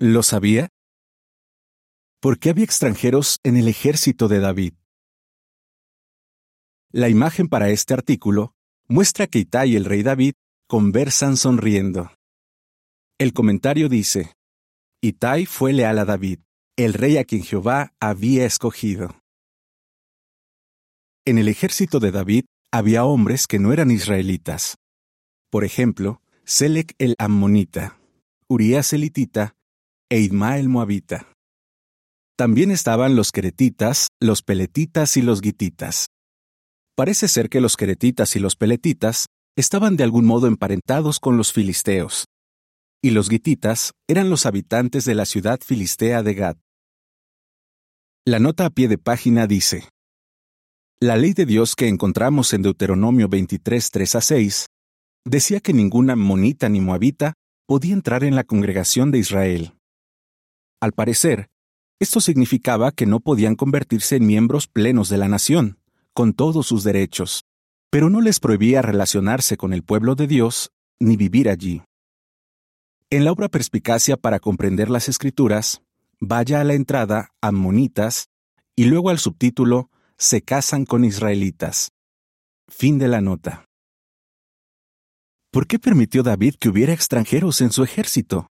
¿Lo sabía? ¿Por qué había extranjeros en el ejército de David? La imagen para este artículo muestra que Itai y el rey David conversan sonriendo. El comentario dice, Itai fue leal a David, el rey a quien Jehová había escogido. En el ejército de David había hombres que no eran israelitas. Por ejemplo, Selec el Ammonita, Urias el Hitita e Idma el Moabita. También estaban los queretitas, los peletitas y los gititas. Parece ser que los queretitas y los peletitas estaban de algún modo emparentados con los filisteos, y los gititas eran los habitantes de la ciudad filistea de Gad. La nota a pie de página dice, La ley de Dios que encontramos en Deuteronomio 23, 3 a 6, decía que ninguna monita ni moabita podía entrar en la congregación de Israel. Al parecer, esto significaba que no podían convertirse en miembros plenos de la nación, con todos sus derechos, pero no les prohibía relacionarse con el pueblo de Dios ni vivir allí. En la obra Perspicacia para comprender las Escrituras, vaya a la entrada Ammonitas y luego al subtítulo Se casan con israelitas. Fin de la nota. ¿Por qué permitió David que hubiera extranjeros en su ejército?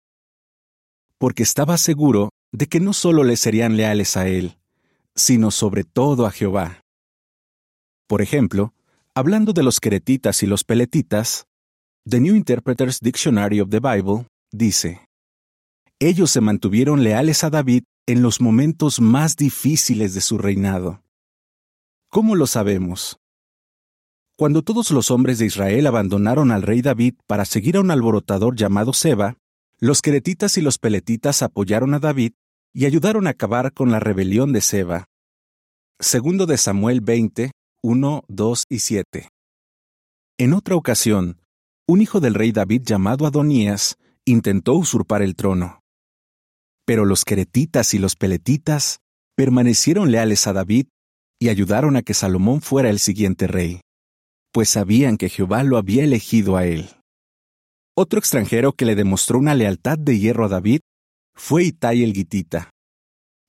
Porque estaba seguro de que no solo le serían leales a él, sino sobre todo a Jehová. Por ejemplo, hablando de los queretitas y los peletitas, The New Interpreter's Dictionary of the Bible dice, Ellos se mantuvieron leales a David en los momentos más difíciles de su reinado. ¿Cómo lo sabemos? Cuando todos los hombres de Israel abandonaron al rey David para seguir a un alborotador llamado Seba, los queretitas y los peletitas apoyaron a David y ayudaron a acabar con la rebelión de Seba. Segundo de Samuel 20, 1, 2 y 7. En otra ocasión, un hijo del rey David llamado Adonías intentó usurpar el trono. Pero los queretitas y los peletitas permanecieron leales a David y ayudaron a que Salomón fuera el siguiente rey, pues sabían que Jehová lo había elegido a él. Otro extranjero que le demostró una lealtad de hierro a David fue Itai el Gitita.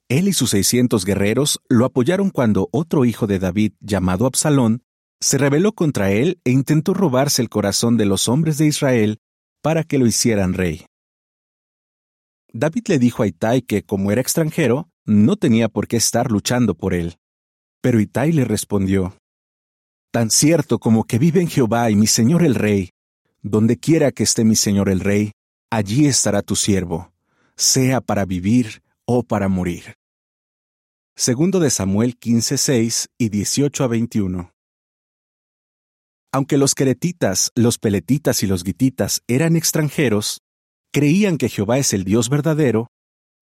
Él y sus seiscientos guerreros lo apoyaron cuando otro hijo de David, llamado Absalón, se rebeló contra él e intentó robarse el corazón de los hombres de Israel para que lo hicieran rey. David le dijo a Itai que, como era extranjero, no tenía por qué estar luchando por él. Pero Itai le respondió, Tan cierto como que vive en Jehová y mi señor el rey, donde quiera que esté mi señor el rey, allí estará tu siervo sea para vivir o para morir. Segundo de Samuel 15:6 y 18 a 21. Aunque los queretitas, los peletitas y los gititas eran extranjeros, creían que Jehová es el Dios verdadero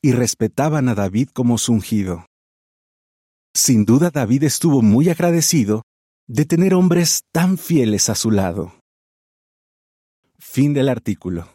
y respetaban a David como su ungido. Sin duda David estuvo muy agradecido de tener hombres tan fieles a su lado. Fin del artículo.